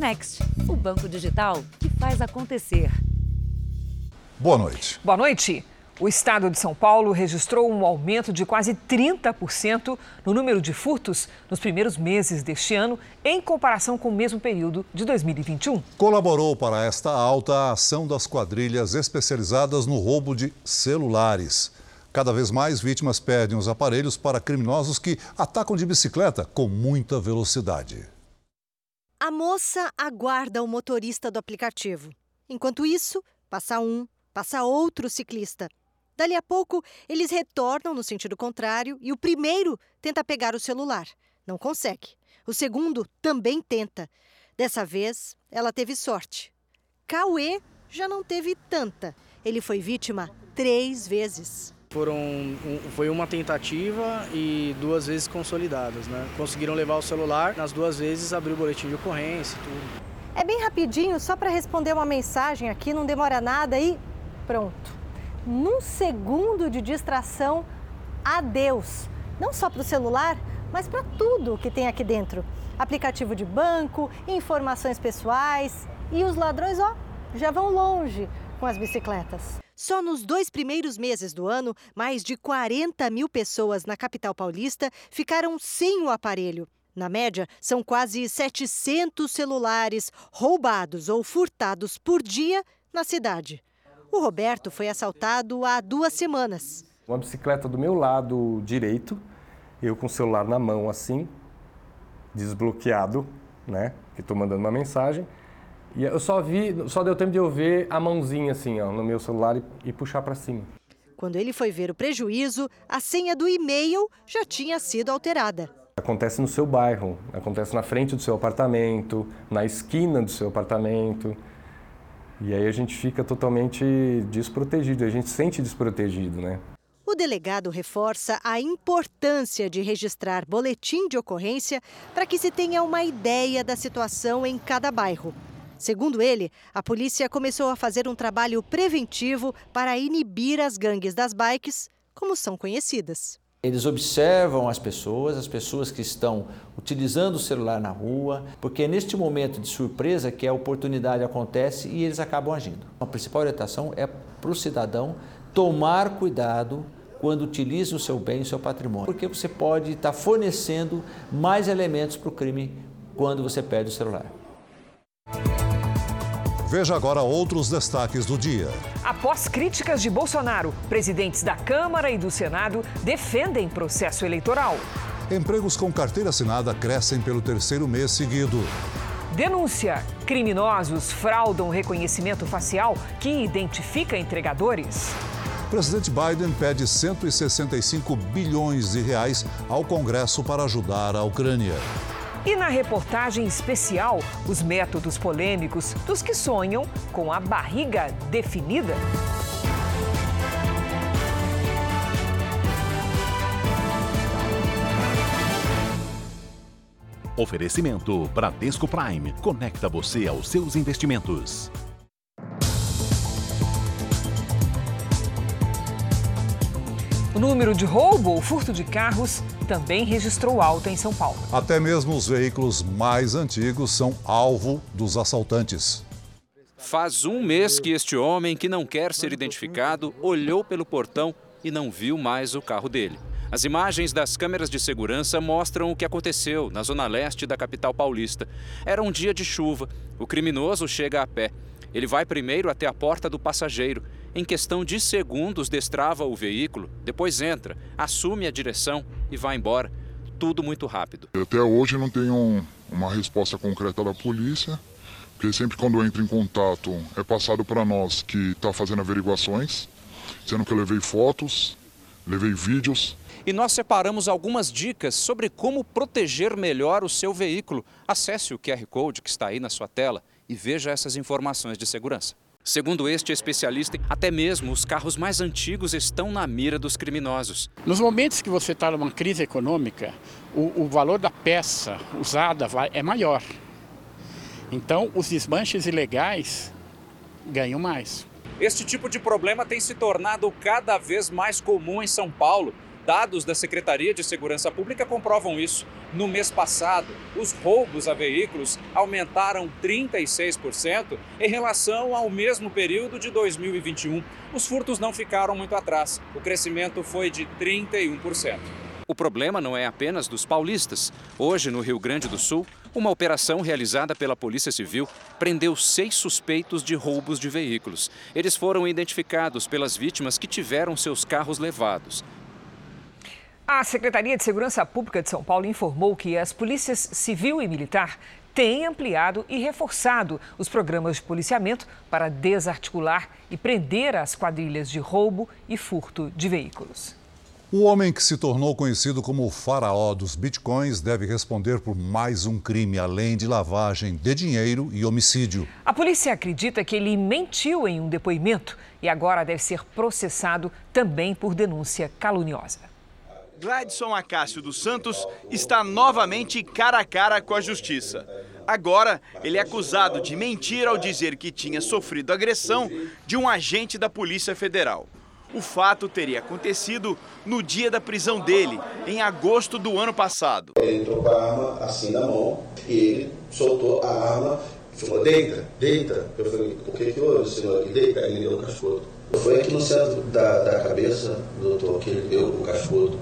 Next, o banco digital que faz acontecer. Boa noite. Boa noite. O estado de São Paulo registrou um aumento de quase 30% no número de furtos nos primeiros meses deste ano, em comparação com o mesmo período de 2021. Colaborou para esta alta a ação das quadrilhas especializadas no roubo de celulares. Cada vez mais vítimas perdem os aparelhos para criminosos que atacam de bicicleta com muita velocidade. A moça aguarda o motorista do aplicativo. Enquanto isso, passa um, passa outro ciclista. Dali a pouco, eles retornam no sentido contrário e o primeiro tenta pegar o celular. Não consegue. O segundo também tenta. Dessa vez, ela teve sorte. Cauê já não teve tanta. Ele foi vítima três vezes. Foram, um, foi uma tentativa e duas vezes consolidadas, né? Conseguiram levar o celular, nas duas vezes abriu o boletim de ocorrência e tudo. É bem rapidinho, só para responder uma mensagem aqui, não demora nada e pronto num segundo de distração, adeus. Não só para o celular, mas para tudo que tem aqui dentro. Aplicativo de banco, informações pessoais e os ladrões, ó, já vão longe com as bicicletas. Só nos dois primeiros meses do ano, mais de 40 mil pessoas na capital paulista ficaram sem o aparelho. Na média, são quase 700 celulares roubados ou furtados por dia na cidade. O Roberto foi assaltado há duas semanas. Uma bicicleta do meu lado direito, eu com o celular na mão assim, desbloqueado, né? Que estou mandando uma mensagem. E eu só vi, só deu tempo de eu ver a mãozinha assim, ó, no meu celular e, e puxar para cima. Quando ele foi ver o prejuízo, a senha do e-mail já tinha sido alterada. Acontece no seu bairro, acontece na frente do seu apartamento, na esquina do seu apartamento. E aí a gente fica totalmente desprotegido, a gente se sente desprotegido, né? O delegado reforça a importância de registrar boletim de ocorrência para que se tenha uma ideia da situação em cada bairro. Segundo ele, a polícia começou a fazer um trabalho preventivo para inibir as gangues das bikes, como são conhecidas. Eles observam as pessoas, as pessoas que estão utilizando o celular na rua, porque é neste momento de surpresa que a oportunidade acontece e eles acabam agindo. A principal orientação é para o cidadão tomar cuidado quando utiliza o seu bem, o seu patrimônio, porque você pode estar fornecendo mais elementos para o crime quando você perde o celular. Veja agora outros destaques do dia. Após críticas de Bolsonaro, presidentes da Câmara e do Senado defendem processo eleitoral. Empregos com carteira assinada crescem pelo terceiro mês seguido. Denúncia: criminosos fraudam reconhecimento facial que identifica entregadores. Presidente Biden pede 165 bilhões de reais ao Congresso para ajudar a Ucrânia. E na reportagem especial, os métodos polêmicos dos que sonham com a barriga definida. Oferecimento Bradesco Prime. Conecta você aos seus investimentos. O número de roubo ou furto de carros também registrou alta em São Paulo. Até mesmo os veículos mais antigos são alvo dos assaltantes. Faz um mês que este homem, que não quer ser identificado, olhou pelo portão e não viu mais o carro dele. As imagens das câmeras de segurança mostram o que aconteceu na zona leste da capital paulista. Era um dia de chuva. O criminoso chega a pé. Ele vai primeiro até a porta do passageiro em questão de segundos, destrava o veículo, depois entra, assume a direção e vai embora. Tudo muito rápido. Até hoje não tenho uma resposta concreta da polícia, porque sempre quando entra em contato é passado para nós que está fazendo averiguações, sendo que eu levei fotos, levei vídeos. E nós separamos algumas dicas sobre como proteger melhor o seu veículo. Acesse o QR Code que está aí na sua tela e veja essas informações de segurança. Segundo este especialista, até mesmo os carros mais antigos estão na mira dos criminosos. Nos momentos que você está numa crise econômica, o, o valor da peça usada vai, é maior. Então, os desmanches ilegais ganham mais. Este tipo de problema tem se tornado cada vez mais comum em São Paulo. Dados da Secretaria de Segurança Pública comprovam isso. No mês passado, os roubos a veículos aumentaram 36% em relação ao mesmo período de 2021. Os furtos não ficaram muito atrás. O crescimento foi de 31%. O problema não é apenas dos paulistas. Hoje, no Rio Grande do Sul, uma operação realizada pela Polícia Civil prendeu seis suspeitos de roubos de veículos. Eles foram identificados pelas vítimas que tiveram seus carros levados. A Secretaria de Segurança Pública de São Paulo informou que as polícias civil e militar têm ampliado e reforçado os programas de policiamento para desarticular e prender as quadrilhas de roubo e furto de veículos. O homem que se tornou conhecido como o faraó dos bitcoins deve responder por mais um crime, além de lavagem de dinheiro e homicídio. A polícia acredita que ele mentiu em um depoimento e agora deve ser processado também por denúncia caluniosa. Gladson Acácio dos Santos está novamente cara a cara com a justiça. Agora, ele é acusado de mentir ao dizer que tinha sofrido agressão de um agente da Polícia Federal. O fato teria acontecido no dia da prisão dele, em agosto do ano passado. Ele entrou com a arma assim na mão e ele soltou a arma e falou: deita, deita. Eu falei: o que que houve, senhor? Ele deita, ele deu o cascudo. Foi aqui no centro da, da cabeça, doutor, que ele deu o cascudo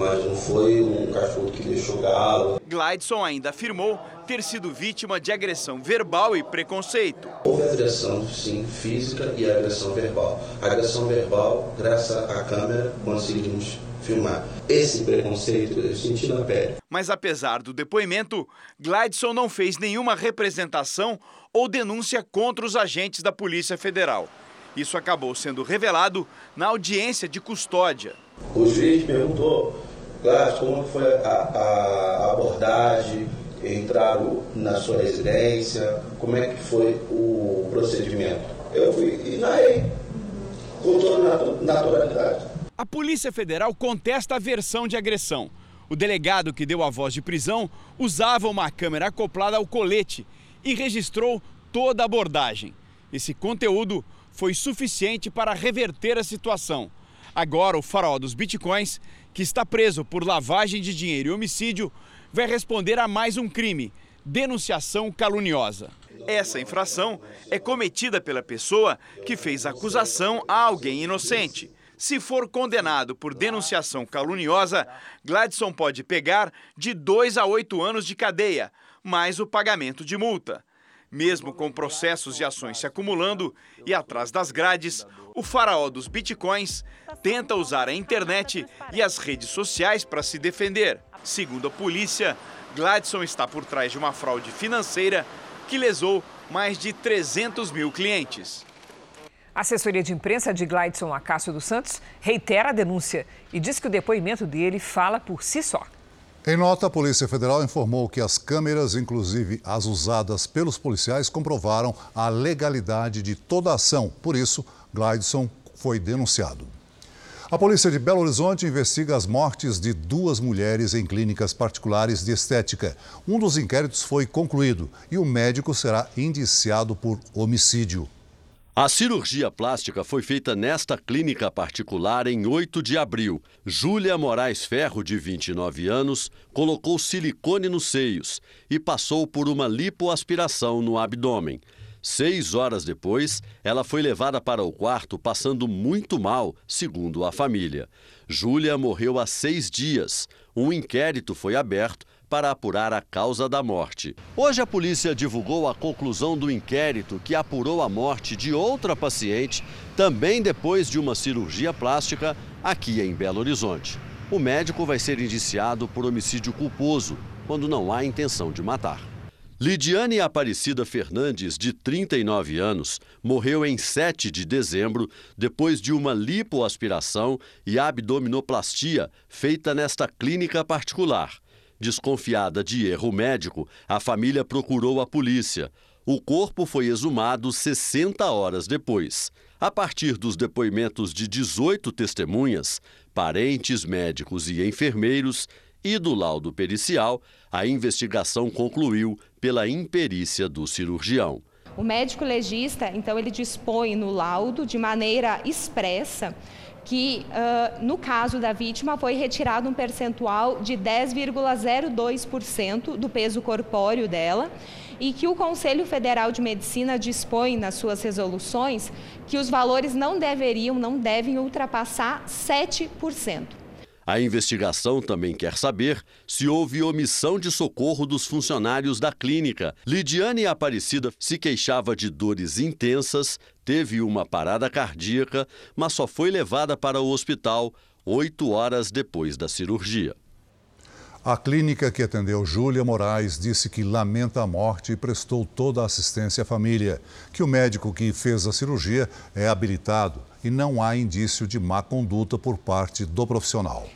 mas não foi um cachorro que deixou galo. Glideson ainda afirmou ter sido vítima de agressão verbal e preconceito. Houve agressão, sim, física e agressão verbal. agressão verbal, graças à câmera, conseguimos filmar. Esse preconceito eu senti na pele. Mas apesar do depoimento, Gladson não fez nenhuma representação ou denúncia contra os agentes da Polícia Federal. Isso acabou sendo revelado na audiência de custódia. O juiz perguntou Claro, como foi a, a abordagem, entraram na sua residência, como é que foi o procedimento. Eu fui e narrei com toda naturalidade. A Polícia Federal contesta a versão de agressão. O delegado que deu a voz de prisão usava uma câmera acoplada ao colete e registrou toda a abordagem. Esse conteúdo foi suficiente para reverter a situação. Agora, o farol dos bitcoins que está preso por lavagem de dinheiro e homicídio, vai responder a mais um crime: denunciação caluniosa. Essa infração é cometida pela pessoa que fez acusação a alguém inocente. Se for condenado por denunciação caluniosa, Gladson pode pegar de 2 a 8 anos de cadeia, mais o pagamento de multa. Mesmo com processos e ações se acumulando e atrás das grades, o faraó dos bitcoins tenta usar a internet e as redes sociais para se defender. Segundo a polícia, Gladson está por trás de uma fraude financeira que lesou mais de 300 mil clientes. A assessoria de imprensa de Gladson Acácio dos Santos reitera a denúncia e diz que o depoimento dele fala por si só. Em nota, a Polícia Federal informou que as câmeras, inclusive as usadas pelos policiais, comprovaram a legalidade de toda a ação. Por isso, Glideson foi denunciado. A polícia de Belo Horizonte investiga as mortes de duas mulheres em clínicas particulares de estética. Um dos inquéritos foi concluído e o médico será indiciado por homicídio. A cirurgia plástica foi feita nesta clínica particular em 8 de abril. Júlia Moraes Ferro, de 29 anos, colocou silicone nos seios e passou por uma lipoaspiração no abdômen. Seis horas depois, ela foi levada para o quarto passando muito mal, segundo a família. Júlia morreu há seis dias. Um inquérito foi aberto para apurar a causa da morte. Hoje a polícia divulgou a conclusão do inquérito que apurou a morte de outra paciente, também depois de uma cirurgia plástica, aqui em Belo Horizonte. O médico vai ser indiciado por homicídio culposo, quando não há intenção de matar. Lidiane Aparecida Fernandes, de 39 anos, morreu em 7 de dezembro depois de uma lipoaspiração e abdominoplastia feita nesta clínica particular. Desconfiada de erro médico, a família procurou a polícia. O corpo foi exumado 60 horas depois. A partir dos depoimentos de 18 testemunhas, parentes, médicos e enfermeiros, e do laudo pericial, a investigação concluiu pela imperícia do cirurgião. O médico legista, então, ele dispõe no laudo de maneira expressa que, uh, no caso da vítima, foi retirado um percentual de 10,02% do peso corpóreo dela e que o Conselho Federal de Medicina dispõe nas suas resoluções que os valores não deveriam, não devem ultrapassar 7%. A investigação também quer saber se houve omissão de socorro dos funcionários da clínica. Lidiane Aparecida se queixava de dores intensas, teve uma parada cardíaca, mas só foi levada para o hospital oito horas depois da cirurgia. A clínica que atendeu Júlia Moraes disse que lamenta a morte e prestou toda a assistência à família, que o médico que fez a cirurgia é habilitado e não há indício de má conduta por parte do profissional.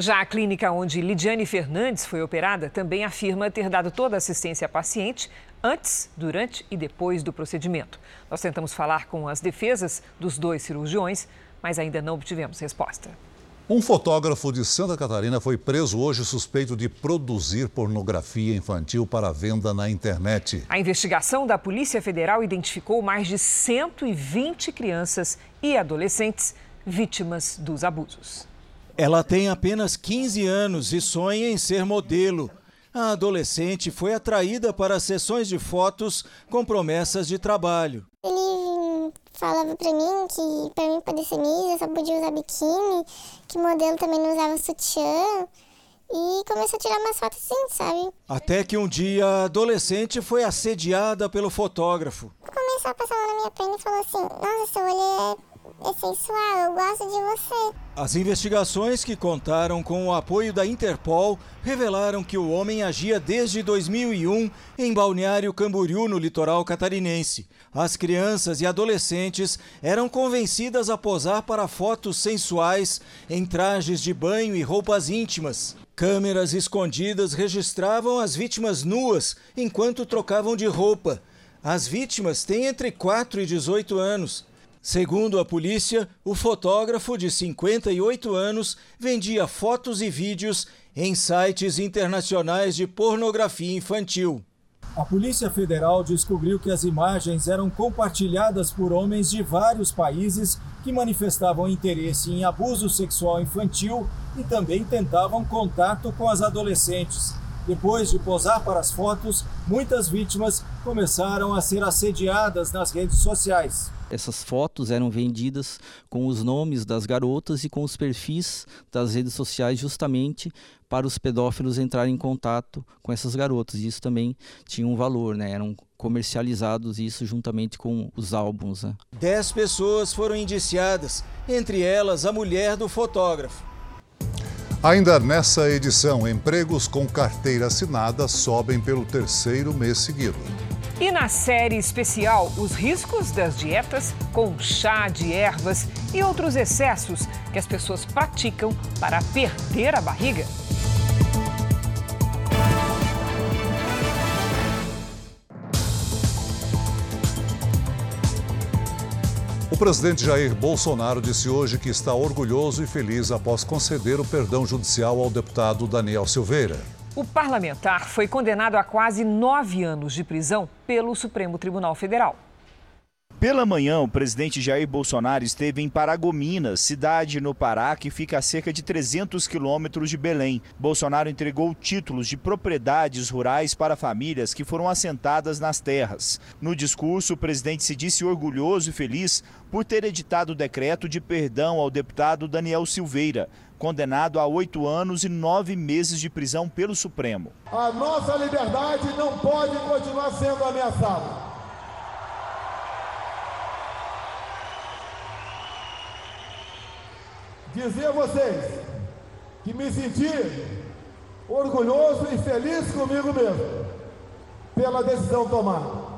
Já a clínica onde Lidiane Fernandes foi operada também afirma ter dado toda a assistência à paciente antes, durante e depois do procedimento. Nós tentamos falar com as defesas dos dois cirurgiões, mas ainda não obtivemos resposta. Um fotógrafo de Santa Catarina foi preso hoje suspeito de produzir pornografia infantil para venda na internet. A investigação da Polícia Federal identificou mais de 120 crianças e adolescentes vítimas dos abusos. Ela tem apenas 15 anos e sonha em ser modelo. A adolescente foi atraída para sessões de fotos com promessas de trabalho. Ele falava para mim que para mim poder ser Miss eu só podia usar biquíni, que modelo também não usava sutiã. E começou a tirar umas fotos assim, sabe? Até que um dia a adolescente foi assediada pelo fotógrafo. Começou a passar a mão na minha perna e falou assim: Nossa, seu olho é é sensual, eu gosto de você. As investigações que contaram com o apoio da Interpol revelaram que o homem agia desde 2001 em Balneário Camboriú, no litoral catarinense. As crianças e adolescentes eram convencidas a posar para fotos sensuais em trajes de banho e roupas íntimas. Câmeras escondidas registravam as vítimas nuas enquanto trocavam de roupa. As vítimas têm entre 4 e 18 anos. Segundo a polícia, o fotógrafo de 58 anos vendia fotos e vídeos em sites internacionais de pornografia infantil. A Polícia Federal descobriu que as imagens eram compartilhadas por homens de vários países que manifestavam interesse em abuso sexual infantil e também tentavam contato com as adolescentes. Depois de posar para as fotos, muitas vítimas começaram a ser assediadas nas redes sociais. Essas fotos eram vendidas com os nomes das garotas e com os perfis das redes sociais, justamente para os pedófilos entrarem em contato com essas garotas. E isso também tinha um valor, né? Eram comercializados isso juntamente com os álbuns. Né? Dez pessoas foram indiciadas, entre elas a mulher do fotógrafo. Ainda nessa edição, empregos com carteira assinada sobem pelo terceiro mês seguido. E na série especial, os riscos das dietas com chá de ervas e outros excessos que as pessoas praticam para perder a barriga. O presidente Jair Bolsonaro disse hoje que está orgulhoso e feliz após conceder o perdão judicial ao deputado Daniel Silveira. O parlamentar foi condenado a quase nove anos de prisão pelo Supremo Tribunal Federal. Pela manhã, o presidente Jair Bolsonaro esteve em Paragominas, cidade no Pará que fica a cerca de 300 quilômetros de Belém. Bolsonaro entregou títulos de propriedades rurais para famílias que foram assentadas nas terras. No discurso, o presidente se disse orgulhoso e feliz por ter editado o decreto de perdão ao deputado Daniel Silveira, condenado a oito anos e nove meses de prisão pelo Supremo. A nossa liberdade não pode continuar sendo ameaçada. dizer a vocês que me senti orgulhoso e feliz comigo mesmo pela decisão tomada.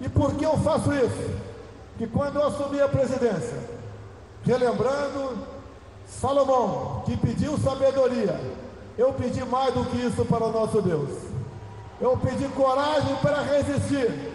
E por que eu faço isso? Que quando eu assumi a presidência, relembrando Salomão, que pediu sabedoria, eu pedi mais do que isso para o nosso Deus. Eu pedi coragem para resistir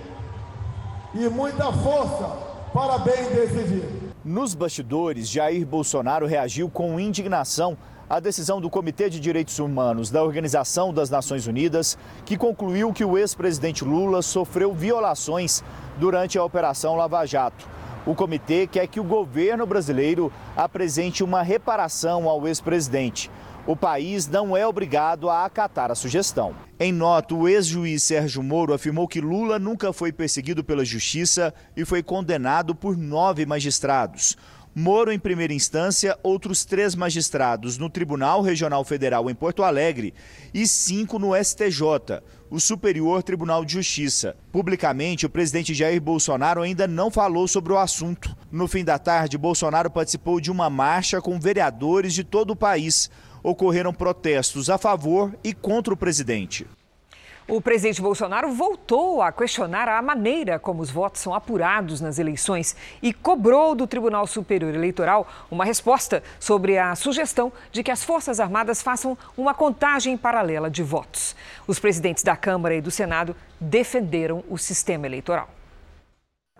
e muita força para bem decidir. Nos bastidores, Jair Bolsonaro reagiu com indignação à decisão do Comitê de Direitos Humanos da Organização das Nações Unidas, que concluiu que o ex-presidente Lula sofreu violações durante a Operação Lava Jato. O comitê quer que o governo brasileiro apresente uma reparação ao ex-presidente. O país não é obrigado a acatar a sugestão. Em nota, o ex-juiz Sérgio Moro afirmou que Lula nunca foi perseguido pela justiça e foi condenado por nove magistrados. Moro em primeira instância, outros três magistrados no Tribunal Regional Federal em Porto Alegre e cinco no STJ, o Superior Tribunal de Justiça. Publicamente, o presidente Jair Bolsonaro ainda não falou sobre o assunto. No fim da tarde, Bolsonaro participou de uma marcha com vereadores de todo o país. Ocorreram protestos a favor e contra o presidente. O presidente Bolsonaro voltou a questionar a maneira como os votos são apurados nas eleições e cobrou do Tribunal Superior Eleitoral uma resposta sobre a sugestão de que as Forças Armadas façam uma contagem paralela de votos. Os presidentes da Câmara e do Senado defenderam o sistema eleitoral.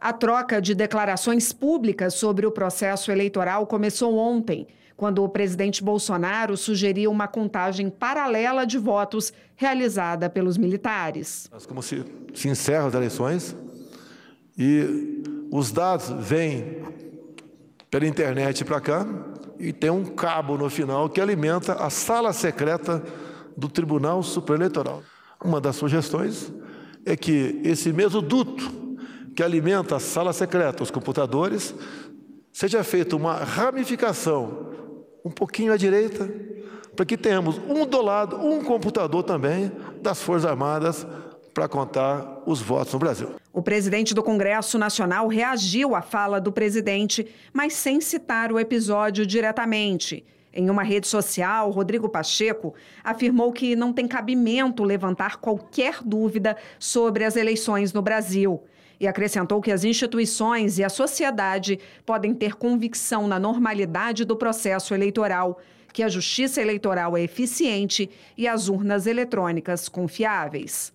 A troca de declarações públicas sobre o processo eleitoral começou ontem quando o presidente Bolsonaro sugeriu uma contagem paralela de votos realizada pelos militares. Como se, se encerram as eleições e os dados vêm pela internet para cá e tem um cabo no final que alimenta a sala secreta do Tribunal Superior Eleitoral. Uma das sugestões é que esse mesmo duto que alimenta a sala secreta, os computadores, seja feita uma ramificação um pouquinho à direita, para que tenhamos um do lado, um computador também das Forças Armadas para contar os votos no Brasil. O presidente do Congresso Nacional reagiu à fala do presidente, mas sem citar o episódio diretamente. Em uma rede social, Rodrigo Pacheco afirmou que não tem cabimento levantar qualquer dúvida sobre as eleições no Brasil e acrescentou que as instituições e a sociedade podem ter convicção na normalidade do processo eleitoral, que a justiça eleitoral é eficiente e as urnas eletrônicas confiáveis.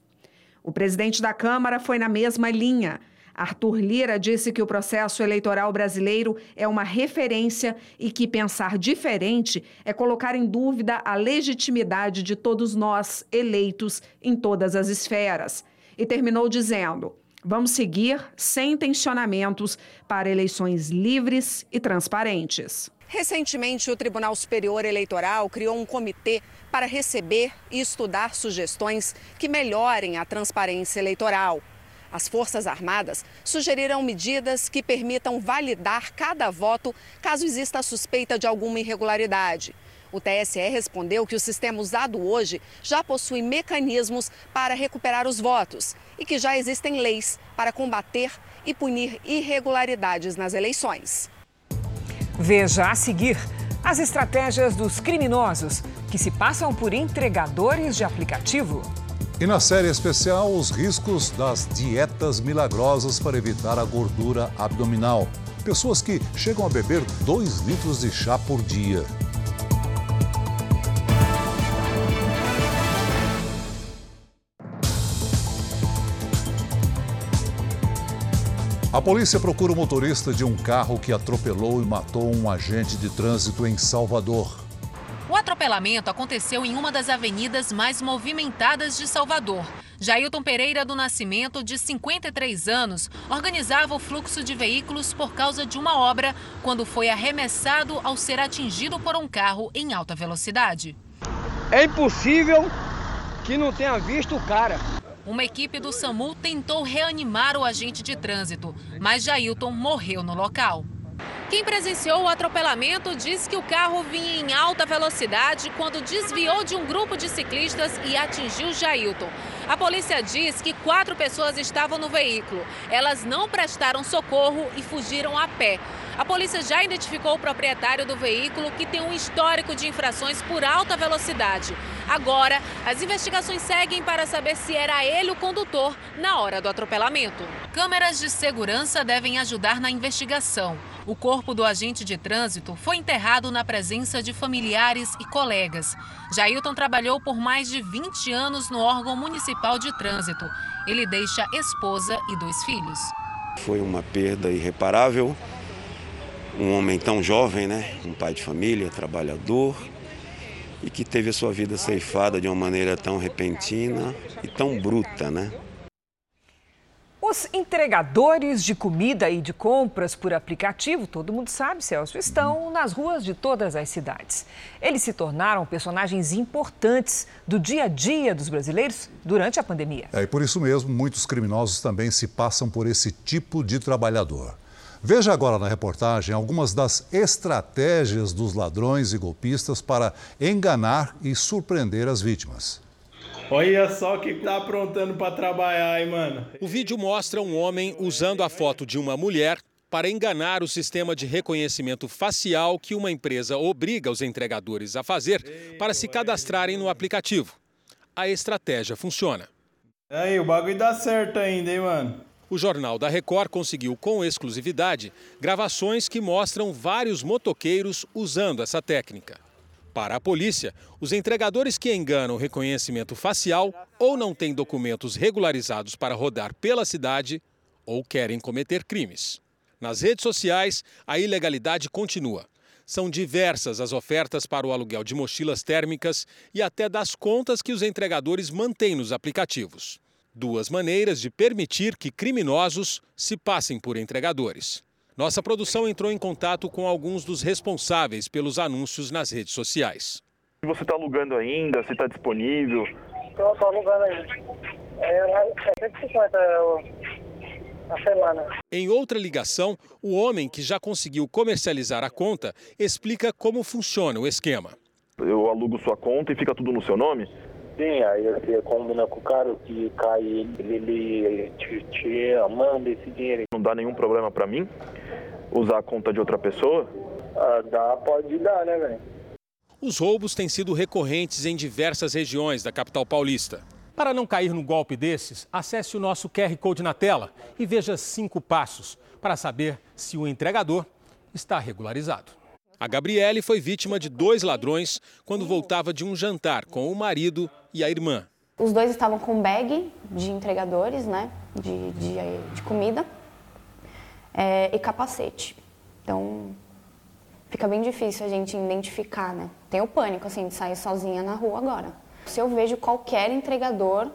O presidente da Câmara foi na mesma linha. Arthur Lira disse que o processo eleitoral brasileiro é uma referência e que pensar diferente é colocar em dúvida a legitimidade de todos nós eleitos em todas as esferas. E terminou dizendo: Vamos seguir sem tensionamentos para eleições livres e transparentes. Recentemente, o Tribunal Superior Eleitoral criou um comitê para receber e estudar sugestões que melhorem a transparência eleitoral. As Forças Armadas sugeriram medidas que permitam validar cada voto caso exista suspeita de alguma irregularidade. O TSE respondeu que o sistema usado hoje já possui mecanismos para recuperar os votos e que já existem leis para combater e punir irregularidades nas eleições. Veja a seguir as estratégias dos criminosos que se passam por entregadores de aplicativo. E na série especial, os riscos das dietas milagrosas para evitar a gordura abdominal. Pessoas que chegam a beber 2 litros de chá por dia. A polícia procura o motorista de um carro que atropelou e matou um agente de trânsito em Salvador. O atropelamento aconteceu em uma das avenidas mais movimentadas de Salvador. Jailton Pereira do Nascimento, de 53 anos, organizava o fluxo de veículos por causa de uma obra quando foi arremessado ao ser atingido por um carro em alta velocidade. É impossível que não tenha visto o cara. Uma equipe do SAMU tentou reanimar o agente de trânsito, mas Jailton morreu no local. Quem presenciou o atropelamento diz que o carro vinha em alta velocidade quando desviou de um grupo de ciclistas e atingiu Jailton. A polícia diz que quatro pessoas estavam no veículo. Elas não prestaram socorro e fugiram a pé. A polícia já identificou o proprietário do veículo, que tem um histórico de infrações por alta velocidade. Agora, as investigações seguem para saber se era ele o condutor na hora do atropelamento. Câmeras de segurança devem ajudar na investigação. O corpo do agente de trânsito foi enterrado na presença de familiares e colegas. Jailton trabalhou por mais de 20 anos no órgão municipal de trânsito. Ele deixa esposa e dois filhos. Foi uma perda irreparável um homem tão jovem, né? Um pai de família, trabalhador, e que teve a sua vida ceifada de uma maneira tão repentina e tão bruta, né? Os entregadores de comida e de compras por aplicativo, todo mundo sabe, Celso, estão nas ruas de todas as cidades. Eles se tornaram personagens importantes do dia a dia dos brasileiros durante a pandemia. É, e por isso mesmo, muitos criminosos também se passam por esse tipo de trabalhador. Veja agora na reportagem algumas das estratégias dos ladrões e golpistas para enganar e surpreender as vítimas. Olha só o que tá aprontando para trabalhar, hein, mano? O vídeo mostra um homem usando a foto de uma mulher para enganar o sistema de reconhecimento facial que uma empresa obriga os entregadores a fazer para se cadastrarem no aplicativo. A estratégia funciona. Aí, o bagulho dá certo ainda, hein, mano? O Jornal da Record conseguiu com exclusividade gravações que mostram vários motoqueiros usando essa técnica. Para a polícia, os entregadores que enganam reconhecimento facial ou não têm documentos regularizados para rodar pela cidade ou querem cometer crimes. Nas redes sociais, a ilegalidade continua. São diversas as ofertas para o aluguel de mochilas térmicas e até das contas que os entregadores mantêm nos aplicativos. Duas maneiras de permitir que criminosos se passem por entregadores. Nossa produção entrou em contato com alguns dos responsáveis pelos anúncios nas redes sociais. Se você está alugando ainda, se está disponível? Estou alugando ainda. É 150 a semana. Em outra ligação, o homem que já conseguiu comercializar a conta explica como funciona o esquema. Eu alugo sua conta e fica tudo no seu nome? Sim, aí você combina com o cara que cai, ele, ele te, te manda esse dinheiro. Não dá nenhum problema para mim usar a conta de outra pessoa? Ah, dá, pode dar, né, velho? Os roubos têm sido recorrentes em diversas regiões da capital paulista. Para não cair no golpe desses, acesse o nosso QR Code na tela e veja cinco passos para saber se o entregador está regularizado. A Gabriele foi vítima de dois ladrões quando voltava de um jantar com o marido e a irmã. Os dois estavam com bag de entregadores, né, de, de, de comida é, e capacete. Então, fica bem difícil a gente identificar, né? Tem o pânico, assim, de sair sozinha na rua agora. Se eu vejo qualquer entregador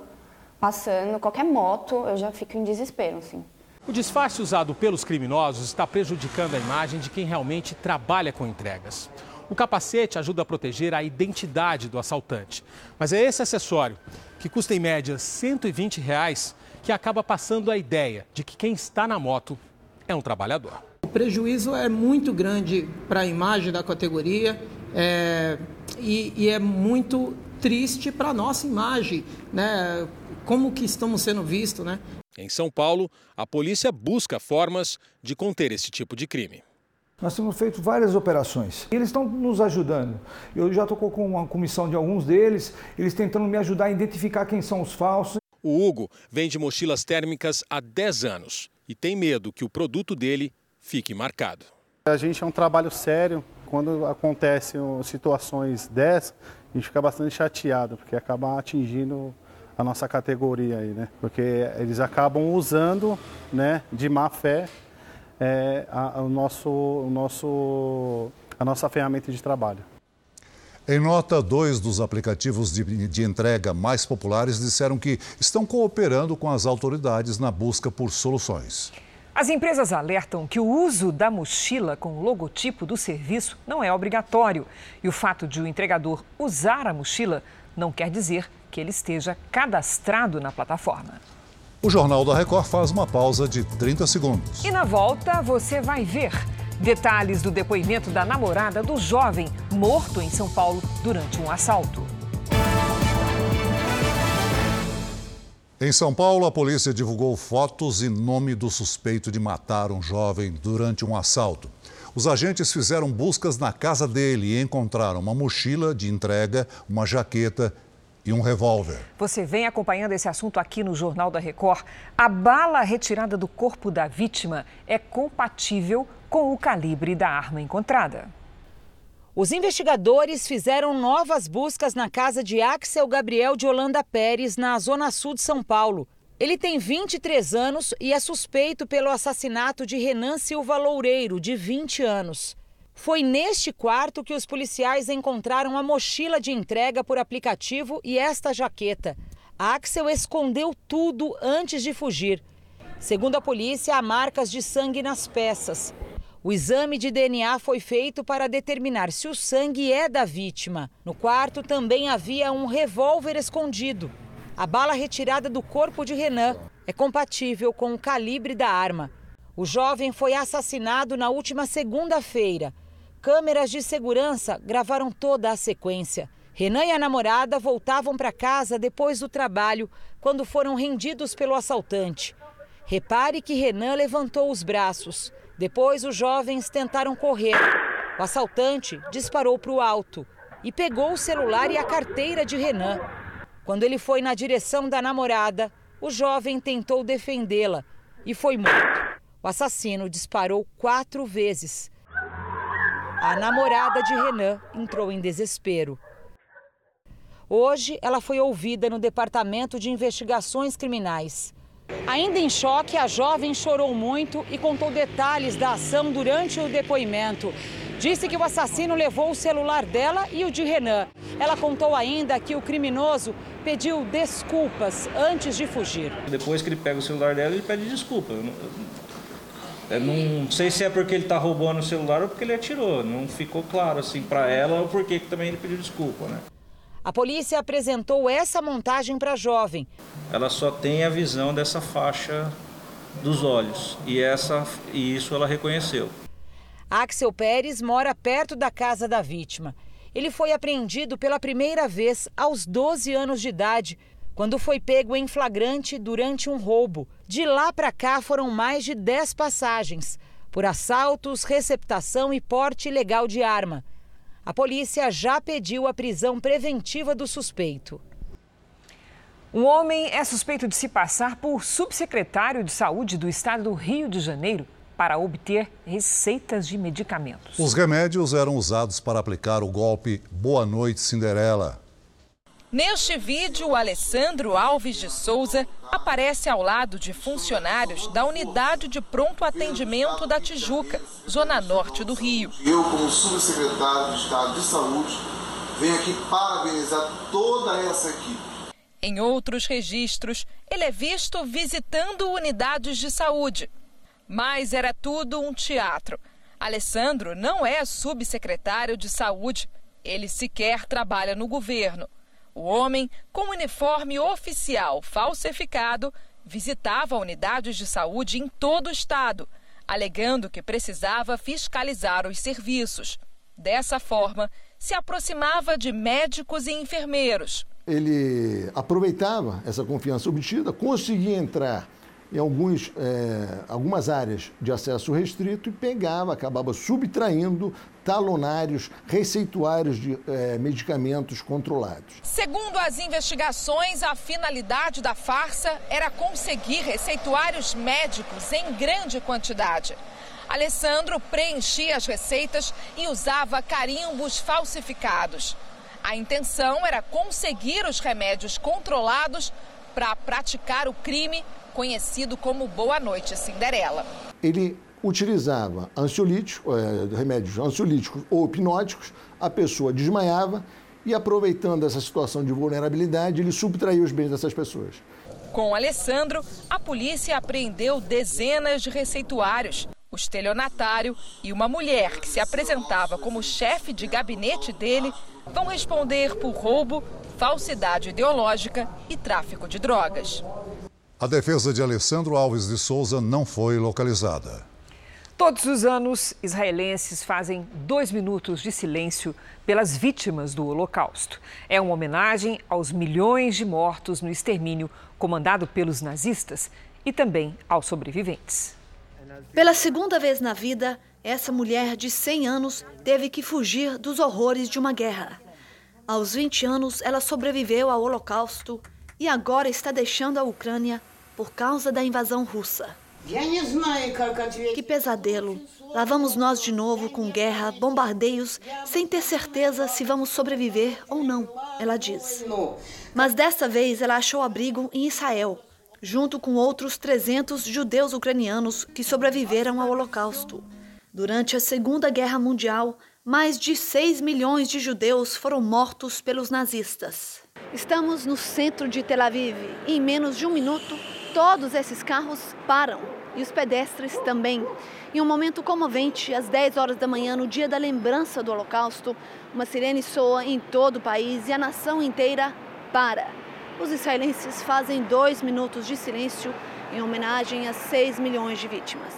passando, qualquer moto, eu já fico em desespero, assim. O disfarce usado pelos criminosos está prejudicando a imagem de quem realmente trabalha com entregas. O capacete ajuda a proteger a identidade do assaltante. Mas é esse acessório, que custa em média 120 reais, que acaba passando a ideia de que quem está na moto é um trabalhador. O prejuízo é muito grande para a imagem da categoria é, e, e, é muito triste para a nossa imagem, né? Como que estamos sendo vistos, né? Em São Paulo, a polícia busca formas de conter esse tipo de crime. Nós temos feito várias operações. E eles estão nos ajudando. Eu já estou com uma comissão de alguns deles, eles tentando me ajudar a identificar quem são os falsos. O Hugo vende mochilas térmicas há 10 anos e tem medo que o produto dele fique marcado. A gente é um trabalho sério. Quando acontecem situações dessas, a gente fica bastante chateado, porque acaba atingindo a nossa categoria aí, né? Porque eles acabam usando, né, de má fé, é, a, o nosso, o nosso, a nossa ferramenta de trabalho. Em nota, dois dos aplicativos de, de, entrega mais populares disseram que estão cooperando com as autoridades na busca por soluções. As empresas alertam que o uso da mochila com o logotipo do serviço não é obrigatório. E o fato de o entregador usar a mochila não quer dizer que ele esteja cadastrado na plataforma. O Jornal da Record faz uma pausa de 30 segundos. E na volta você vai ver detalhes do depoimento da namorada do jovem morto em São Paulo durante um assalto. Em São Paulo, a polícia divulgou fotos e nome do suspeito de matar um jovem durante um assalto. Os agentes fizeram buscas na casa dele e encontraram uma mochila de entrega, uma jaqueta e um revólver. Você vem acompanhando esse assunto aqui no Jornal da Record. A bala retirada do corpo da vítima é compatível com o calibre da arma encontrada. Os investigadores fizeram novas buscas na casa de Axel Gabriel de Holanda Pérez, na zona sul de São Paulo. Ele tem 23 anos e é suspeito pelo assassinato de Renan Silva Loureiro, de 20 anos. Foi neste quarto que os policiais encontraram a mochila de entrega por aplicativo e esta jaqueta. Axel escondeu tudo antes de fugir. Segundo a polícia, há marcas de sangue nas peças. O exame de DNA foi feito para determinar se o sangue é da vítima. No quarto também havia um revólver escondido. A bala retirada do corpo de Renan é compatível com o calibre da arma. O jovem foi assassinado na última segunda-feira. Câmeras de segurança gravaram toda a sequência. Renan e a namorada voltavam para casa depois do trabalho quando foram rendidos pelo assaltante. Repare que Renan levantou os braços. Depois, os jovens tentaram correr. O assaltante disparou para o alto e pegou o celular e a carteira de Renan. Quando ele foi na direção da namorada, o jovem tentou defendê-la e foi morto. O assassino disparou quatro vezes. A namorada de Renan entrou em desespero. Hoje, ela foi ouvida no Departamento de Investigações Criminais. Ainda em choque, a jovem chorou muito e contou detalhes da ação durante o depoimento. Disse que o assassino levou o celular dela e o de Renan. Ela contou ainda que o criminoso pediu desculpas antes de fugir. Depois que ele pega o celular dela, ele pede desculpa. Eu não, sei se é porque ele está roubando o celular ou porque ele atirou. Não ficou claro assim para ela o porquê que também ele pediu desculpa, né? A polícia apresentou essa montagem para a jovem. Ela só tem a visão dessa faixa dos olhos e essa e isso ela reconheceu. Axel Pérez mora perto da casa da vítima. Ele foi apreendido pela primeira vez aos 12 anos de idade, quando foi pego em flagrante durante um roubo. De lá para cá foram mais de 10 passagens por assaltos, receptação e porte ilegal de arma. A polícia já pediu a prisão preventiva do suspeito. Um homem é suspeito de se passar por subsecretário de saúde do estado do Rio de Janeiro para obter receitas de medicamentos. Os remédios eram usados para aplicar o golpe Boa Noite Cinderela. Neste vídeo, Alessandro Alves de Souza aparece ao lado de funcionários da unidade de pronto atendimento da Tijuca, zona norte do Rio. Eu, como subsecretário de Estado de Saúde, venho aqui parabenizar toda essa equipe. Em outros registros, ele é visto visitando unidades de saúde. Mas era tudo um teatro. Alessandro não é subsecretário de saúde. Ele sequer trabalha no governo. O homem, com uniforme oficial falsificado, visitava unidades de saúde em todo o estado, alegando que precisava fiscalizar os serviços. Dessa forma, se aproximava de médicos e enfermeiros. Ele aproveitava essa confiança obtida, conseguia entrar em alguns, é, algumas áreas de acesso restrito e pegava, acabava subtraindo talonários, receituários de é, medicamentos controlados. Segundo as investigações, a finalidade da farsa era conseguir receituários médicos em grande quantidade. Alessandro preenchia as receitas e usava carimbos falsificados. A intenção era conseguir os remédios controlados para praticar o crime conhecido como Boa Noite Cinderela. Ele utilizava ansiolíticos, é, remédios ansiolíticos ou hipnóticos, a pessoa desmaiava e, aproveitando essa situação de vulnerabilidade, ele subtraía os bens dessas pessoas. Com Alessandro, a polícia apreendeu dezenas de receituários. O estelionatário e uma mulher que se apresentava como chefe de gabinete dele vão responder por roubo, falsidade ideológica e tráfico de drogas. A defesa de Alessandro Alves de Souza não foi localizada. Todos os anos, israelenses fazem dois minutos de silêncio pelas vítimas do Holocausto. É uma homenagem aos milhões de mortos no extermínio comandado pelos nazistas e também aos sobreviventes. Pela segunda vez na vida, essa mulher de 100 anos teve que fugir dos horrores de uma guerra. Aos 20 anos, ela sobreviveu ao Holocausto e agora está deixando a Ucrânia por causa da invasão russa. Que pesadelo! Lá vamos nós de novo com guerra, bombardeios, sem ter certeza se vamos sobreviver ou não, ela diz. Mas dessa vez ela achou abrigo em Israel, junto com outros 300 judeus ucranianos que sobreviveram ao Holocausto. Durante a Segunda Guerra Mundial, mais de 6 milhões de judeus foram mortos pelos nazistas. Estamos no centro de Tel Aviv e em menos de um minuto Todos esses carros param e os pedestres também. Em um momento comovente, às 10 horas da manhã, no dia da lembrança do Holocausto, uma sirene soa em todo o país e a nação inteira para. Os israelenses fazem dois minutos de silêncio em homenagem a 6 milhões de vítimas.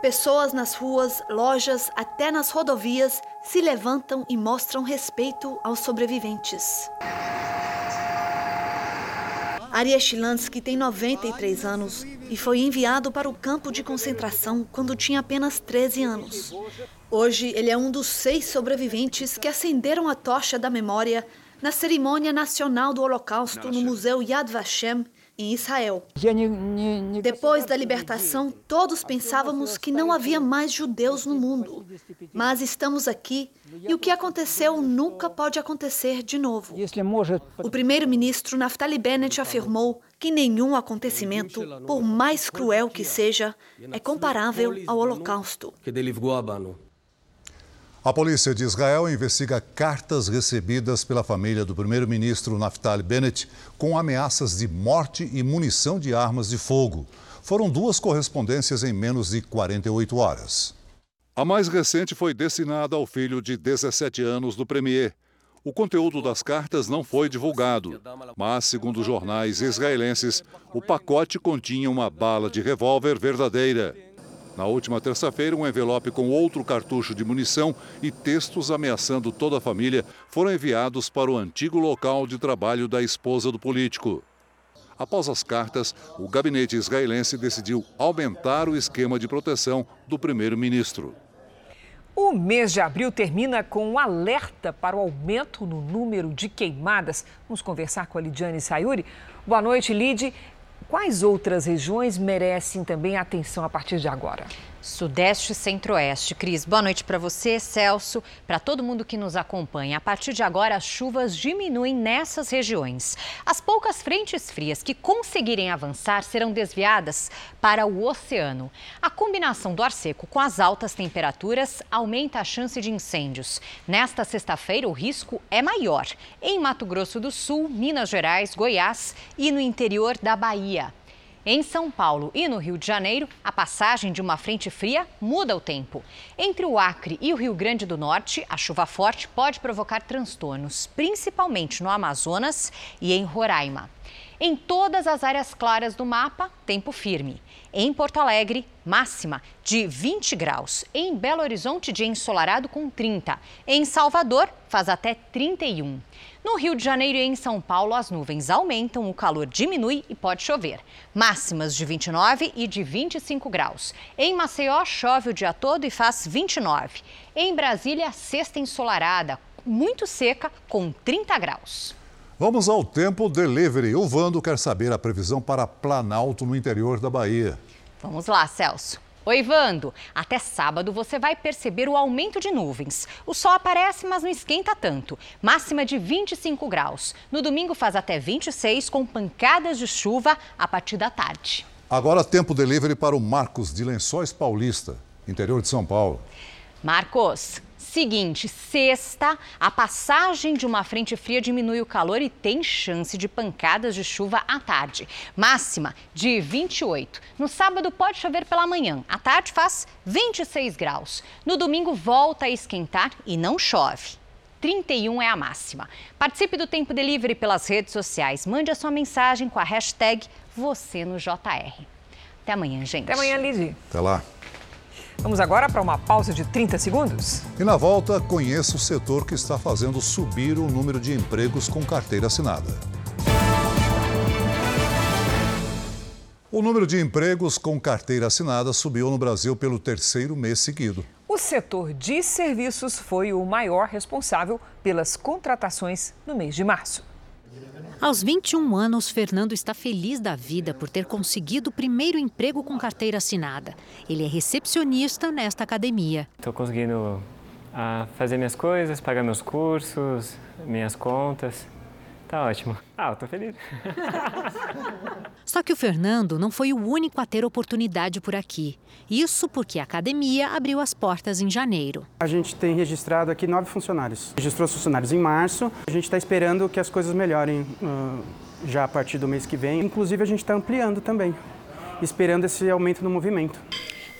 Pessoas nas ruas, lojas, até nas rodovias se levantam e mostram respeito aos sobreviventes. Ariel Chilansky tem 93 anos e foi enviado para o campo de concentração quando tinha apenas 13 anos. Hoje, ele é um dos seis sobreviventes que acenderam a tocha da memória na cerimônia nacional do Holocausto no Museu Yad Vashem, em Israel. Depois da libertação, todos pensávamos que não havia mais judeus no mundo. Mas estamos aqui e o que aconteceu nunca pode acontecer de novo. O primeiro-ministro Naftali Bennett afirmou que nenhum acontecimento, por mais cruel que seja, é comparável ao Holocausto. A polícia de Israel investiga cartas recebidas pela família do primeiro-ministro Naftali Bennett com ameaças de morte e munição de armas de fogo. Foram duas correspondências em menos de 48 horas. A mais recente foi destinada ao filho de 17 anos do premier. O conteúdo das cartas não foi divulgado, mas, segundo jornais israelenses, o pacote continha uma bala de revólver verdadeira. Na última terça-feira, um envelope com outro cartucho de munição e textos ameaçando toda a família foram enviados para o antigo local de trabalho da esposa do político. Após as cartas, o gabinete israelense decidiu aumentar o esquema de proteção do primeiro-ministro. O mês de abril termina com um alerta para o aumento no número de queimadas. Vamos conversar com a Lidiane Sayuri. Boa noite, Lid. Quais outras regiões merecem também atenção a partir de agora? Sudeste e Centro-Oeste. Cris, boa noite para você, Celso, para todo mundo que nos acompanha. A partir de agora, as chuvas diminuem nessas regiões. As poucas frentes frias que conseguirem avançar serão desviadas para o oceano. A combinação do ar seco com as altas temperaturas aumenta a chance de incêndios. Nesta sexta-feira, o risco é maior em Mato Grosso do Sul, Minas Gerais, Goiás e no interior da Bahia. Em São Paulo e no Rio de Janeiro, a passagem de uma frente fria muda o tempo. Entre o Acre e o Rio Grande do Norte, a chuva forte pode provocar transtornos, principalmente no Amazonas e em Roraima. Em todas as áreas claras do mapa, tempo firme. Em Porto Alegre, máxima de 20 graus. Em Belo Horizonte, dia ensolarado com 30. Em Salvador, faz até 31. No Rio de Janeiro e em São Paulo, as nuvens aumentam, o calor diminui e pode chover. Máximas de 29 e de 25 graus. Em Maceió, chove o dia todo e faz 29. Em Brasília, sexta ensolarada, muito seca, com 30 graus. Vamos ao tempo delivery. O Vando quer saber a previsão para Planalto no interior da Bahia. Vamos lá, Celso. Oi, Vando. Até sábado você vai perceber o aumento de nuvens. O sol aparece, mas não esquenta tanto. Máxima de 25 graus. No domingo faz até 26, com pancadas de chuva a partir da tarde. Agora, tempo delivery para o Marcos de Lençóis Paulista, interior de São Paulo. Marcos, Seguinte, sexta, a passagem de uma frente fria diminui o calor e tem chance de pancadas de chuva à tarde. Máxima de 28. No sábado pode chover pela manhã. À tarde faz 26 graus. No domingo volta a esquentar e não chove. 31 é a máxima. Participe do Tempo Delivery pelas redes sociais. Mande a sua mensagem com a hashtag você no JR. Até amanhã, gente. Até amanhã, Lidy. Até lá. Vamos agora para uma pausa de 30 segundos. E na volta, conheça o setor que está fazendo subir o número de empregos com carteira assinada. O número de empregos com carteira assinada subiu no Brasil pelo terceiro mês seguido. O setor de serviços foi o maior responsável pelas contratações no mês de março. Aos 21 anos, Fernando está feliz da vida por ter conseguido o primeiro emprego com carteira assinada. Ele é recepcionista nesta academia. Estou conseguindo uh, fazer minhas coisas, pagar meus cursos, minhas contas. Tá ótimo. Ah, eu tô feliz. Só que o Fernando não foi o único a ter oportunidade por aqui. Isso porque a academia abriu as portas em janeiro. A gente tem registrado aqui nove funcionários. Registrou os funcionários em março. A gente está esperando que as coisas melhorem uh, já a partir do mês que vem. Inclusive, a gente está ampliando também, esperando esse aumento no movimento.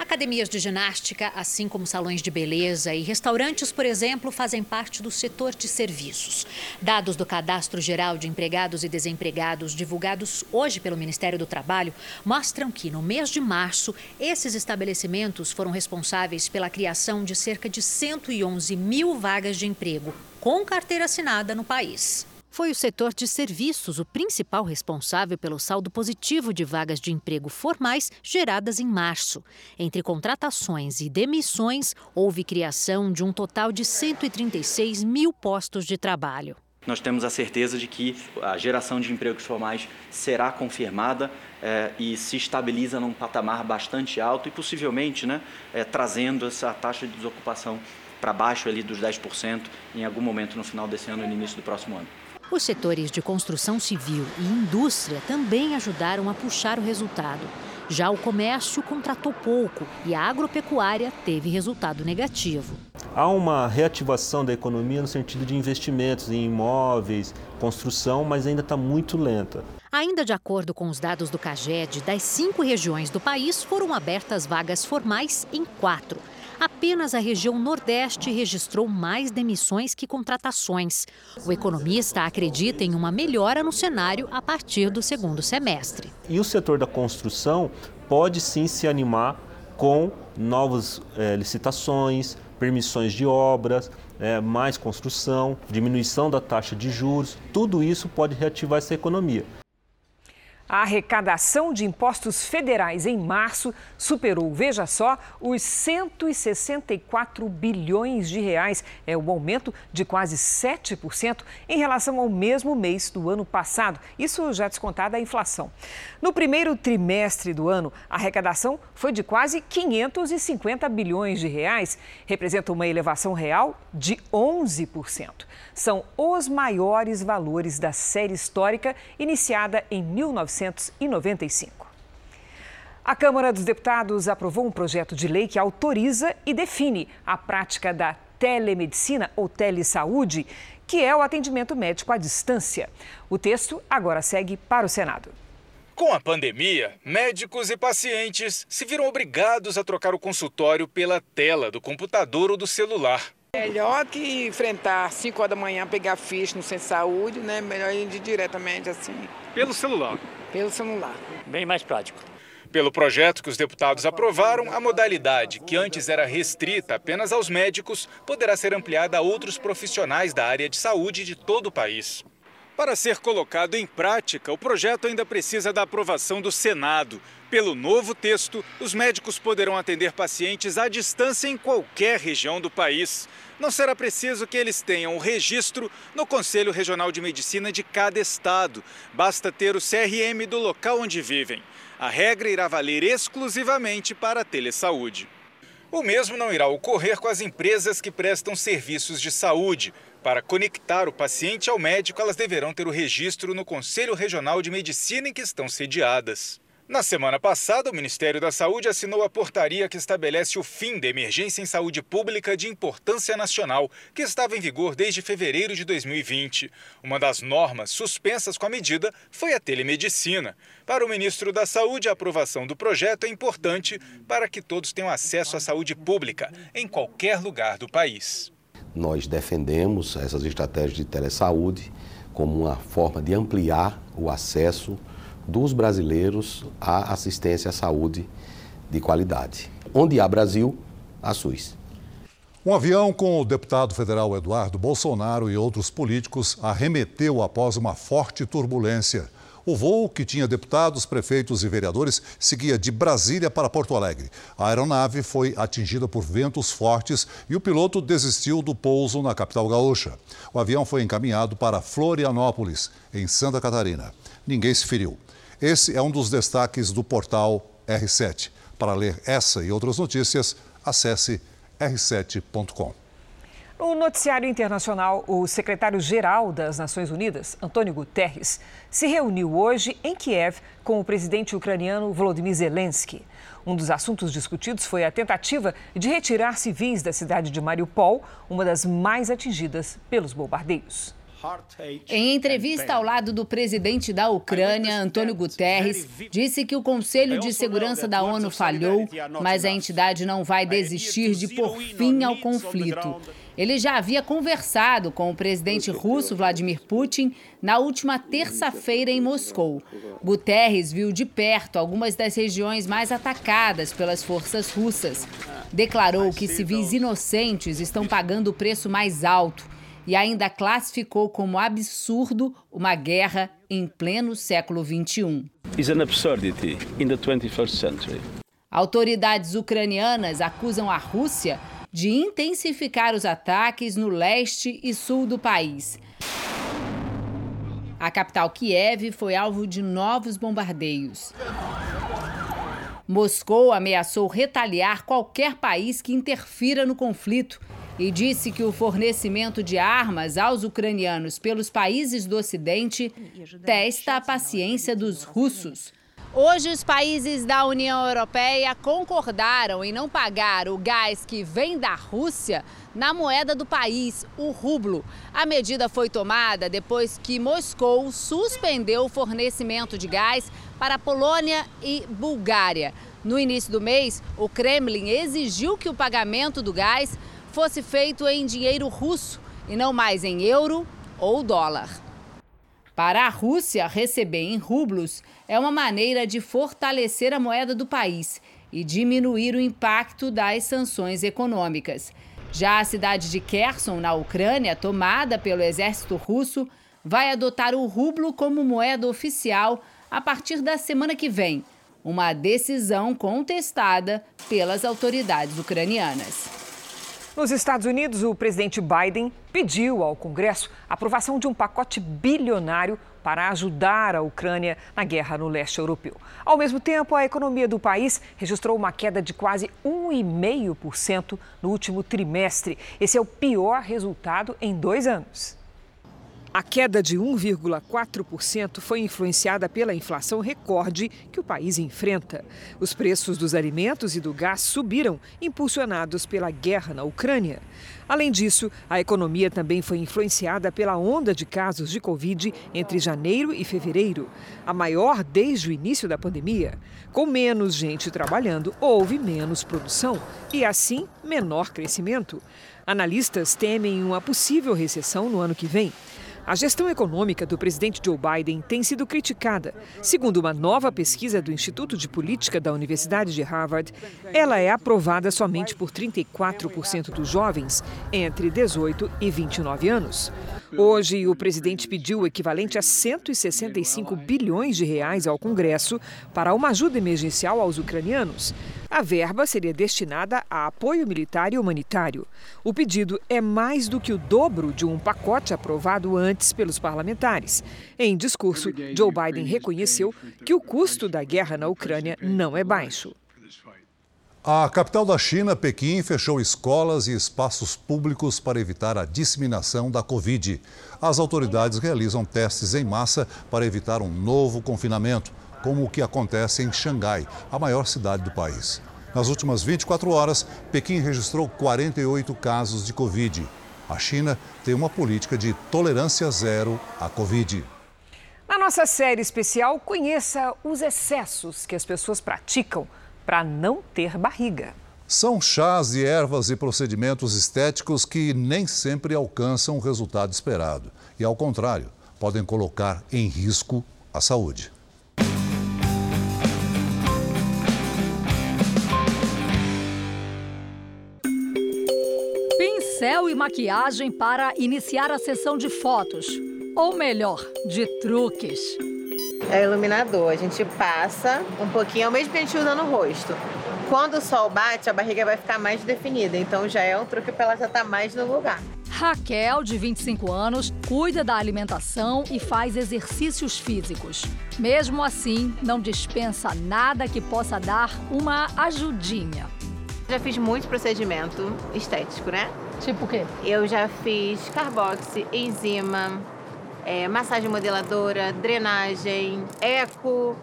Academias de ginástica, assim como salões de beleza e restaurantes, por exemplo, fazem parte do setor de serviços. Dados do Cadastro Geral de Empregados e Desempregados, divulgados hoje pelo Ministério do Trabalho, mostram que, no mês de março, esses estabelecimentos foram responsáveis pela criação de cerca de 111 mil vagas de emprego com carteira assinada no país. Foi o setor de serviços o principal responsável pelo saldo positivo de vagas de emprego formais geradas em março. Entre contratações e demissões, houve criação de um total de 136 mil postos de trabalho. Nós temos a certeza de que a geração de empregos formais será confirmada é, e se estabiliza num patamar bastante alto e possivelmente né, é, trazendo essa taxa de desocupação para baixo ali dos 10% em algum momento no final desse ano e no início do próximo ano. Os setores de construção civil e indústria também ajudaram a puxar o resultado. Já o comércio contratou pouco e a agropecuária teve resultado negativo. Há uma reativação da economia no sentido de investimentos em imóveis, construção, mas ainda está muito lenta. Ainda de acordo com os dados do CAGED, das cinco regiões do país foram abertas vagas formais em quatro. Apenas a região Nordeste registrou mais demissões que contratações. O economista acredita em uma melhora no cenário a partir do segundo semestre. E o setor da construção pode sim se animar com novas é, licitações, permissões de obras, é, mais construção, diminuição da taxa de juros. Tudo isso pode reativar essa economia. A arrecadação de impostos federais em março superou, veja só, os 164 bilhões de reais. É um aumento de quase 7% em relação ao mesmo mês do ano passado. Isso já descontada a inflação. No primeiro trimestre do ano, a arrecadação foi de quase 550 bilhões de reais. Representa uma elevação real de 11%. São os maiores valores da série histórica iniciada em 19 1995. A Câmara dos Deputados aprovou um projeto de lei que autoriza e define a prática da telemedicina ou telesaúde, que é o atendimento médico à distância. O texto agora segue para o Senado. Com a pandemia, médicos e pacientes se viram obrigados a trocar o consultório pela tela do computador ou do celular. Melhor que enfrentar 5 horas da manhã, pegar ficha no centro de saúde, né? Melhor ir diretamente assim. Pelo celular? Pelo celular. Bem mais prático. Pelo projeto que os deputados aprovaram, a modalidade, que antes era restrita apenas aos médicos, poderá ser ampliada a outros profissionais da área de saúde de todo o país. Para ser colocado em prática, o projeto ainda precisa da aprovação do Senado. Pelo novo texto, os médicos poderão atender pacientes à distância em qualquer região do país não será preciso que eles tenham o registro no Conselho Regional de Medicina de cada estado. Basta ter o CRM do local onde vivem. A regra irá valer exclusivamente para a telesaúde. O mesmo não irá ocorrer com as empresas que prestam serviços de saúde. Para conectar o paciente ao médico, elas deverão ter o registro no Conselho Regional de Medicina em que estão sediadas. Na semana passada, o Ministério da Saúde assinou a portaria que estabelece o fim da emergência em saúde pública de importância nacional, que estava em vigor desde fevereiro de 2020. Uma das normas suspensas com a medida foi a telemedicina. Para o ministro da Saúde, a aprovação do projeto é importante para que todos tenham acesso à saúde pública em qualquer lugar do país. Nós defendemos essas estratégias de telesaúde como uma forma de ampliar o acesso dos brasileiros à assistência à saúde de qualidade. Onde há Brasil, há SUS. Um avião com o deputado federal Eduardo Bolsonaro e outros políticos arremeteu após uma forte turbulência. O voo, que tinha deputados, prefeitos e vereadores, seguia de Brasília para Porto Alegre. A aeronave foi atingida por ventos fortes e o piloto desistiu do pouso na capital gaúcha. O avião foi encaminhado para Florianópolis, em Santa Catarina. Ninguém se feriu. Esse é um dos destaques do portal R7. Para ler essa e outras notícias, acesse r7.com. No noticiário internacional, o secretário-geral das Nações Unidas, Antônio Guterres, se reuniu hoje em Kiev com o presidente ucraniano Volodymyr Zelensky. Um dos assuntos discutidos foi a tentativa de retirar civis da cidade de Mariupol, uma das mais atingidas pelos bombardeios. Em entrevista ao lado do presidente da Ucrânia, Antônio Guterres, disse que o Conselho de Segurança da ONU falhou, mas a entidade não vai desistir de pôr fim ao conflito. Ele já havia conversado com o presidente russo Vladimir Putin na última terça-feira em Moscou. Guterres viu de perto algumas das regiões mais atacadas pelas forças russas. Declarou que civis inocentes estão pagando o preço mais alto e ainda classificou como absurdo uma guerra em pleno século XXI. Autoridades ucranianas acusam a Rússia de intensificar os ataques no leste e sul do país. A capital Kiev foi alvo de novos bombardeios. Moscou ameaçou retaliar qualquer país que interfira no conflito e disse que o fornecimento de armas aos ucranianos pelos países do Ocidente testa a paciência dos russos. Hoje, os países da União Europeia concordaram em não pagar o gás que vem da Rússia na moeda do país, o rublo. A medida foi tomada depois que Moscou suspendeu o fornecimento de gás para Polônia e Bulgária. No início do mês, o Kremlin exigiu que o pagamento do gás fosse feito em dinheiro russo e não mais em euro ou dólar. Para a Rússia, receber em rublos é uma maneira de fortalecer a moeda do país e diminuir o impacto das sanções econômicas. Já a cidade de Kherson, na Ucrânia, tomada pelo exército russo, vai adotar o rublo como moeda oficial a partir da semana que vem, uma decisão contestada pelas autoridades ucranianas. Nos Estados Unidos, o presidente Biden pediu ao Congresso a aprovação de um pacote bilionário para ajudar a Ucrânia na guerra no leste europeu. Ao mesmo tempo, a economia do país registrou uma queda de quase 1,5% no último trimestre. Esse é o pior resultado em dois anos. A queda de 1,4% foi influenciada pela inflação recorde que o país enfrenta. Os preços dos alimentos e do gás subiram, impulsionados pela guerra na Ucrânia. Além disso, a economia também foi influenciada pela onda de casos de Covid entre janeiro e fevereiro, a maior desde o início da pandemia. Com menos gente trabalhando, houve menos produção e, assim, menor crescimento. Analistas temem uma possível recessão no ano que vem. A gestão econômica do presidente Joe Biden tem sido criticada. Segundo uma nova pesquisa do Instituto de Política da Universidade de Harvard, ela é aprovada somente por 34% dos jovens entre 18 e 29 anos. Hoje, o presidente pediu o equivalente a 165 bilhões de reais ao Congresso para uma ajuda emergencial aos ucranianos. A verba seria destinada a apoio militar e humanitário. O pedido é mais do que o dobro de um pacote aprovado antes pelos parlamentares. Em discurso, Joe Biden reconheceu que o custo da guerra na Ucrânia não é baixo. A capital da China, Pequim, fechou escolas e espaços públicos para evitar a disseminação da Covid. As autoridades realizam testes em massa para evitar um novo confinamento como o que acontece em Xangai, a maior cidade do país. Nas últimas 24 horas, Pequim registrou 48 casos de Covid. A China tem uma política de tolerância zero à Covid. Na nossa série especial, conheça os excessos que as pessoas praticam para não ter barriga. São chás e ervas e procedimentos estéticos que nem sempre alcançam o resultado esperado. E, ao contrário, podem colocar em risco a saúde. Pincel e maquiagem para iniciar a sessão de fotos. Ou melhor, de truques. É iluminador, a gente passa um pouquinho, ao mesmo que a gente usa no rosto. Quando o sol bate, a barriga vai ficar mais definida, então já é um truque para ela já estar tá mais no lugar. Raquel, de 25 anos, cuida da alimentação e faz exercícios físicos. Mesmo assim, não dispensa nada que possa dar uma ajudinha. Já fiz muito procedimento estético, né? Tipo o quê? Eu já fiz carbox, enzima, é, massagem modeladora, drenagem, eco,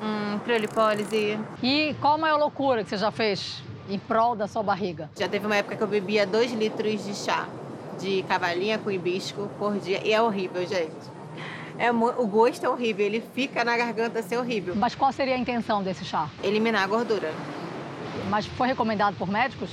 hum, criolipólise. E qual a maior loucura que você já fez em prol da sua barriga? Já teve uma época que eu bebia 2 litros de chá de cavalinha com hibisco por dia e é horrível, gente. É, o gosto é horrível, ele fica na garganta assim horrível. Mas qual seria a intenção desse chá? Eliminar a gordura. Mas foi recomendado por médicos?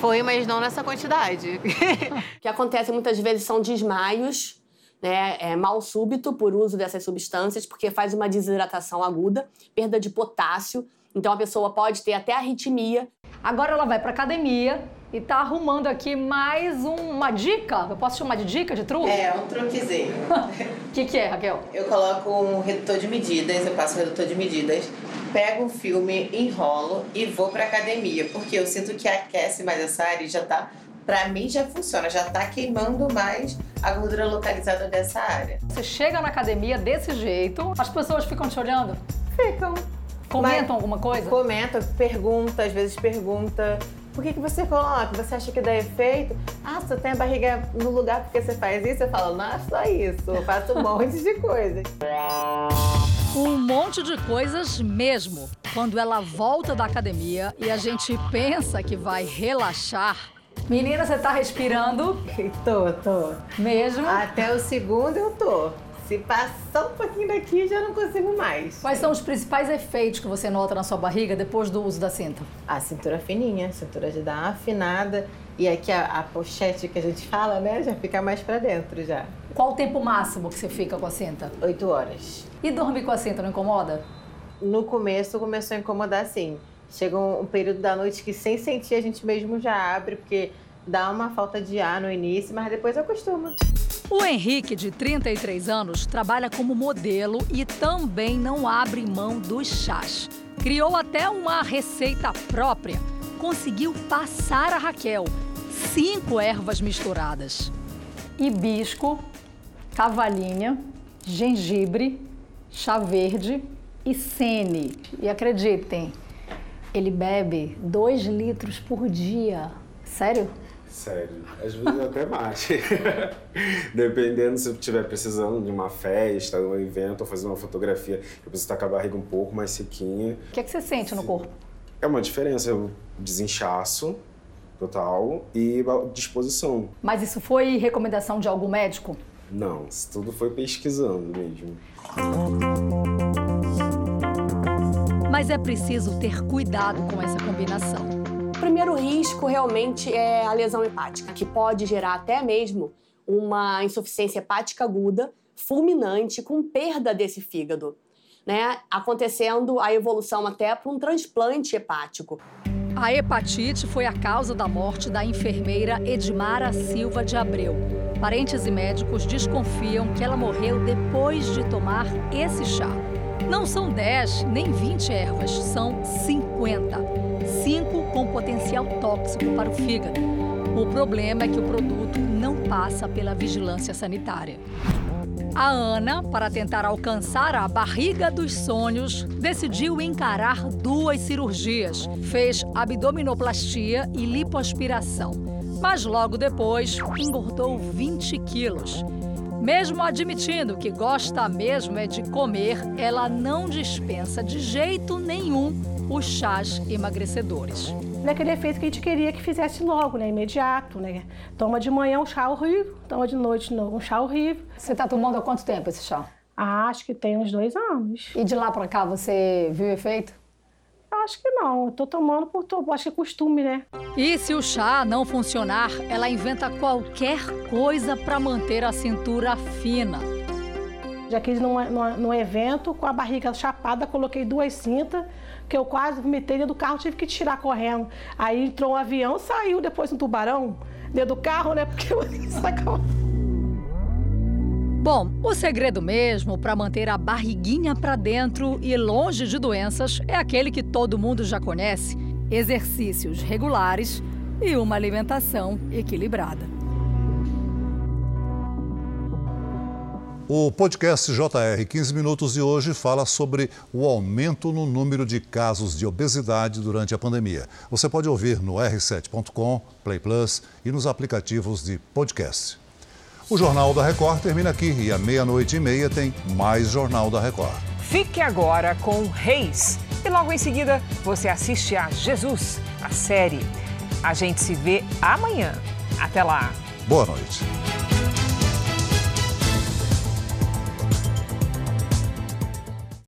Foi, mas não nessa quantidade. o que acontece muitas vezes são desmaios, né, é, mal súbito por uso dessas substâncias, porque faz uma desidratação aguda, perda de potássio. Então a pessoa pode ter até arritmia. Agora ela vai para academia e tá arrumando aqui mais uma dica. Eu posso chamar de dica de truque? É, um truquezinho. O que, que é, Raquel? Eu coloco um redutor de medidas, eu passo um redutor de medidas, pego um filme, enrolo e vou pra academia, porque eu sinto que aquece mais essa área e já tá. Pra mim já funciona, já tá queimando mais a gordura localizada dessa área. Você chega na academia desse jeito, as pessoas ficam te olhando? Ficam. Comentam Mas, alguma coisa? Comenta, pergunta, às vezes pergunta por que, que você coloca? Você acha que dá efeito? Ah, você tem a barriga no lugar porque você faz isso? Eu falo, não é só isso, eu faço um monte de coisas. Um monte de coisas mesmo. Quando ela volta da academia e a gente pensa que vai relaxar, Menina, você tá respirando? Tô, tô. Mesmo? Até o segundo eu tô. Se passar um pouquinho daqui, já não consigo mais. Quais são os principais efeitos que você nota na sua barriga depois do uso da cinta? A cintura fininha, a cintura de dar uma afinada. E aqui a, a pochete que a gente fala, né, já fica mais para dentro já. Qual o tempo máximo que você fica com a cinta? Oito horas. E dormir com a cinta não incomoda? No começo começou a incomodar sim. Chega um, um período da noite que sem sentir a gente mesmo já abre, porque dá uma falta de ar no início, mas depois acostuma. O Henrique, de 33 anos, trabalha como modelo e também não abre mão dos chás. Criou até uma receita própria. Conseguiu passar a Raquel cinco ervas misturadas: hibisco, cavalinha, gengibre, chá verde e sene. E acreditem, ele bebe dois litros por dia. Sério? Sério. Às vezes até mais. Dependendo se eu estiver precisando de uma festa, de um evento, ou fazer uma fotografia, eu preciso estar com a barriga um pouco mais sequinha. O que, é que você sente no corpo? É uma diferença. Eu desinchaço total e disposição. Mas isso foi recomendação de algum médico? Não, isso tudo foi pesquisando mesmo. Mas é preciso ter cuidado com essa combinação. O primeiro risco realmente é a lesão hepática, que pode gerar até mesmo uma insuficiência hepática aguda, fulminante, com perda desse fígado, né? Acontecendo a evolução até para um transplante hepático. A hepatite foi a causa da morte da enfermeira Edmara Silva de Abreu. Parentes e médicos desconfiam que ela morreu depois de tomar esse chá. Não são 10 nem 20 ervas, são 50 com potencial tóxico para o fígado. O problema é que o produto não passa pela vigilância sanitária. A Ana, para tentar alcançar a barriga dos sonhos, decidiu encarar duas cirurgias. Fez abdominoplastia e lipoaspiração. Mas logo depois engordou 20 quilos. Mesmo admitindo que gosta mesmo é de comer, ela não dispensa de jeito nenhum os chás emagrecedores. Daquele efeito que a gente queria que fizesse logo, né? Imediato, né? Toma de manhã um chá horrível, toma de noite um chá horrível. Você está tomando há quanto tempo esse chá? Ah, acho que tem uns dois anos. E de lá para cá você viu o efeito? Acho que não. Eu tô tomando por acho que é costume, né? E se o chá não funcionar, ela inventa qualquer coisa para manter a cintura fina. Já quis num, num, num evento, com a barriga chapada, coloquei duas cintas, que eu quase vomitei dentro do carro, tive que tirar correndo. Aí entrou um avião, saiu depois um tubarão dentro do carro, né? Porque eu. Bom, o segredo mesmo para manter a barriguinha para dentro e longe de doenças é aquele que todo mundo já conhece: exercícios regulares e uma alimentação equilibrada. O podcast JR 15 Minutos de hoje fala sobre o aumento no número de casos de obesidade durante a pandemia. Você pode ouvir no r7.com, Play Plus e nos aplicativos de podcast. O Jornal da Record termina aqui e à meia-noite e meia tem mais Jornal da Record. Fique agora com Reis e logo em seguida você assiste a Jesus, a série. A gente se vê amanhã. Até lá. Boa noite.